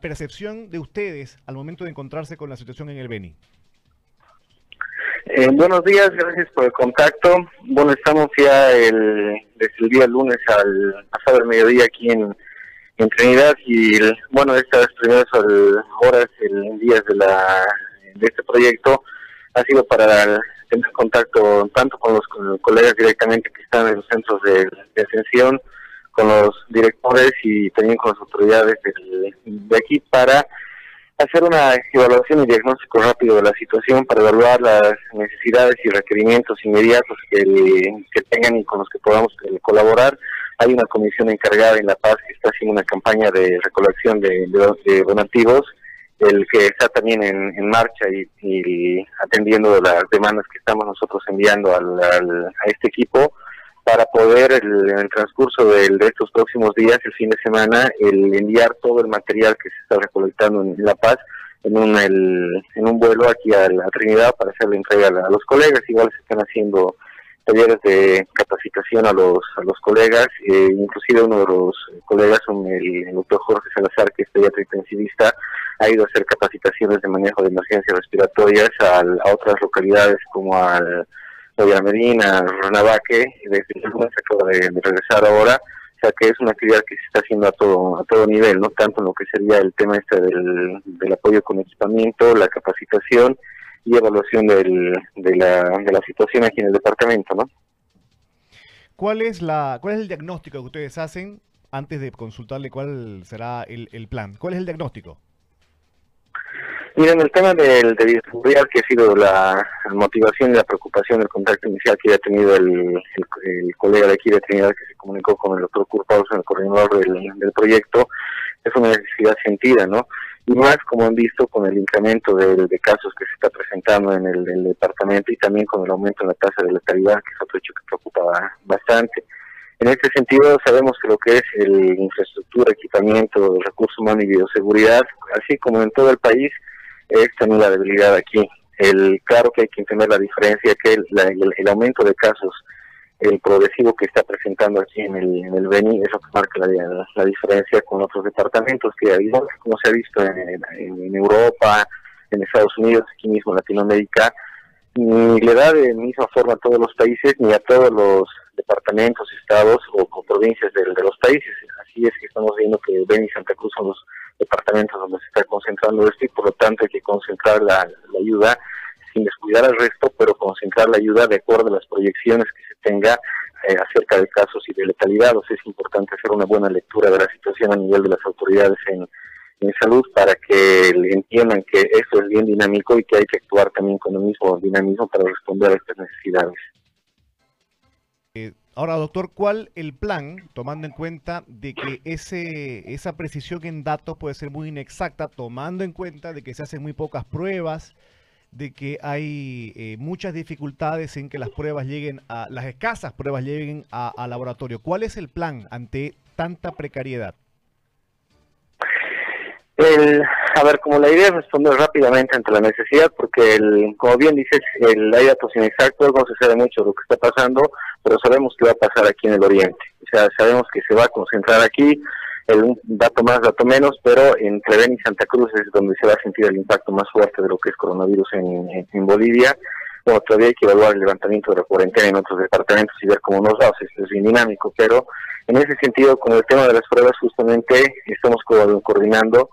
percepción de ustedes al momento de encontrarse con la situación en el Beni? Eh, buenos días, gracias por el contacto. Bueno, estamos ya el, desde el día lunes al pasado el mediodía aquí en, Trinidad y bueno, estas primeras horas, el, días de, la, de este proyecto ha sido para tener contacto tanto con los, colegas directamente que están en los centros de, de atención, con los directores y también con las autoridades de aquí para hacer una evaluación y diagnóstico rápido de la situación para evaluar las necesidades y requerimientos inmediatos que, que tengan y con los que podamos eh, colaborar. Hay una comisión encargada en La Paz que está haciendo una campaña de recolección de, donativos, el que está también en, marcha y, atendiendo las demandas que estamos nosotros enviando al, a este equipo para poder en el transcurso de, estos próximos días, el fin de semana, el enviar todo el material que se está recolectando en La Paz en un, en un vuelo aquí a la Trinidad para hacer la entrega a, los colegas. Igual se están haciendo talleres de capacitación a los a los colegas, eh, inclusive uno de los colegas, el, doctor Jorge Salazar, que es pediatra intensivista, ha ido a hacer capacitaciones de manejo de emergencias respiratorias a otras localidades como al Villa Medina, Ranabaque, desde el lunes acaba de, regresar ahora, o sea que es una actividad que se está haciendo a todo a todo nivel, no tanto en lo que sería el tema este del, del apoyo con equipamiento, la capacitación y evaluación del, de, la, de la situación aquí en el departamento, ¿no? ¿Cuál es la cuál es el diagnóstico que ustedes hacen antes de consultarle cuál será el, el plan? ¿Cuál es el diagnóstico? Miren, el tema del de que ha sido la motivación y la preocupación del contacto inicial que ha tenido el, colega de aquí de Trinidad que se comunicó con el doctor Curpaus, el coordinador del, proyecto, es una necesidad sentida, ¿no? Y más, como han visto, con el incremento de, casos que se está presentando en el, departamento y también con el aumento en la tasa de letalidad, que es otro hecho que preocupa bastante. En este sentido, sabemos que lo que es el infraestructura, equipamiento, recursos humanos y bioseguridad, así como en todo el país, es también la debilidad aquí. El Claro que hay que entender la diferencia, que el, aumento de casos, el progresivo que está presentando aquí en el, en el Beni, es lo que marca la, la diferencia con otros departamentos, que igual como se ha visto en, en, Europa, en Estados Unidos, aquí mismo en Latinoamérica, ni le da de misma forma a todos los países ni a todos los departamentos, estados o, provincias de, de, los países. Así es que estamos viendo que Beni y Santa Cruz son los departamentos donde se está concentrando esto y por lo tanto hay que concentrar la, ayuda sin descuidar al resto, pero concentrar la ayuda de acuerdo a las proyecciones que se tenga eh, acerca de casos y de letalidad. O sea, es importante hacer una buena lectura de la situación a nivel de las autoridades en, salud para que entiendan que esto es bien dinámico y que hay que actuar también con el mismo dinamismo para responder a estas necesidades. Ahora, doctor, ¿cuál el plan, tomando en cuenta de que ese, esa precisión en datos puede ser muy inexacta, tomando en cuenta de que se hacen muy pocas pruebas, de que hay eh, muchas dificultades en que las pruebas lleguen a, las escasas pruebas lleguen al laboratorio? ¿Cuál es el plan ante tanta precariedad? El, a ver, como la idea es responder rápidamente ante la necesidad, porque, el, como bien dices, el, hay datos inexactos, no se sabe mucho lo que está pasando, pero sabemos que va a pasar aquí en el Oriente. O sea, sabemos que se va a concentrar aquí, el, dato más, dato menos, pero entre Ben y Santa Cruz es donde se va a sentir el impacto más fuerte de lo que es coronavirus en, en, Bolivia. Bueno, todavía hay que evaluar el levantamiento de la cuarentena en otros departamentos y ver cómo nos va, esto es bien dinámico, pero en ese sentido, con el tema de las pruebas, justamente estamos coordinando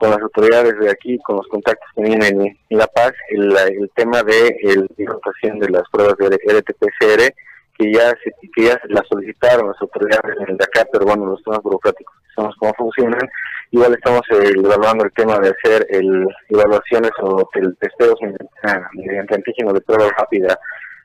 con las autoridades de aquí, con los contactos que vienen en, La Paz, el, tema de la rotación de las pruebas de RT-PCR, que ya se, que ya la solicitaron las autoridades de acá, pero bueno, los temas burocráticos sabemos cómo funcionan. Igual estamos eh, evaluando el tema de hacer el, evaluaciones o el testeos mediante antígeno de prueba rápida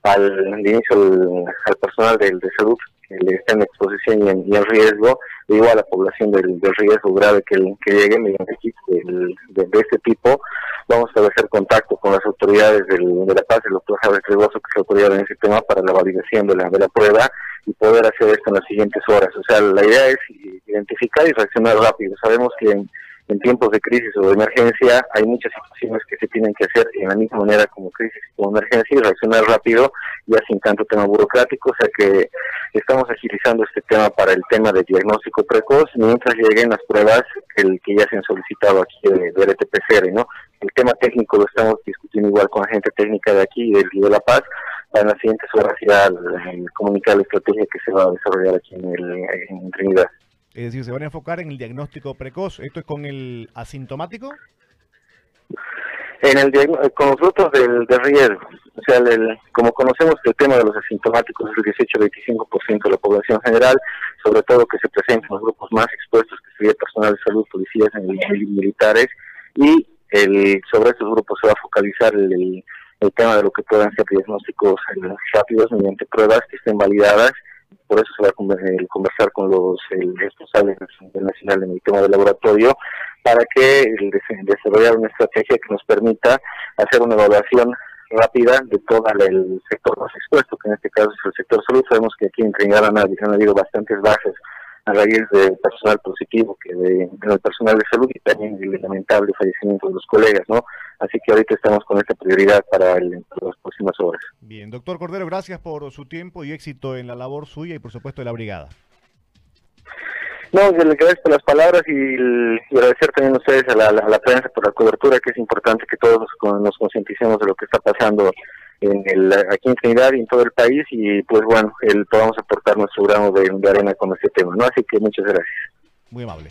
al, inicio al personal del, de salud que está en exposición y en, riesgo, igual a la población del, riesgo grave que, que llegue mediante equipos de, este tipo, vamos a hacer contacto con las autoridades del, de La Paz, el doctor Javier Tregoso, que es autoridad en ese tema, para la validación de la, de la prueba y poder hacer esto en las siguientes horas. O sea, la idea es identificar y reaccionar rápido. Sabemos que en, en tiempos de crisis o de emergencia hay muchas situaciones que se tienen que hacer en la misma manera como crisis o emergencia y reaccionar rápido ya sin tanto tema burocrático, o sea que estamos agilizando este tema para el tema de diagnóstico precoz mientras lleguen las pruebas que, que ya se han solicitado aquí de, de ¿no? El tema técnico lo estamos discutiendo igual con la gente técnica de aquí del de La Paz para en las siguientes horas ya comunicar la estrategia que se va a desarrollar aquí en, el, en Trinidad. Es decir, se van a enfocar en el diagnóstico precoz. ¿Esto es con el asintomático? En el con los grupos del, de riesgo. O sea, como conocemos que el tema de los asintomáticos es el 18-25% de la población general, sobre todo que se presentan los grupos más expuestos, que sería personal de salud, policías y militares, y el, sobre estos grupos se va a focalizar el, el tema de lo que puedan ser diagnósticos rápidos mediante pruebas que estén validadas por eso se va a conversar con los responsables nacional en el tema del laboratorio para que desarrollar una estrategia que nos permita hacer una evaluación rápida de todo el sector más expuesto, que en este caso es el sector salud. Sabemos que aquí en Trinidad han, habido bastantes bajas a raíz de personal positivo, que de, el personal de salud y también el lamentable fallecimiento de los colegas, ¿no? Así que ahorita estamos con esta prioridad para, las próximas horas. Bien, doctor Cordero, gracias por su tiempo y éxito en la labor suya y por supuesto de la brigada. No, agradezco por las palabras y, agradecer también a ustedes, a la, prensa, por la cobertura, que es importante que todos nos concienticemos de lo que está pasando en el, aquí en Trinidad y en todo el país y pues bueno, el, podamos aportar nuestro grano de, arena con este tema, ¿no? Así que muchas gracias. Muy amable.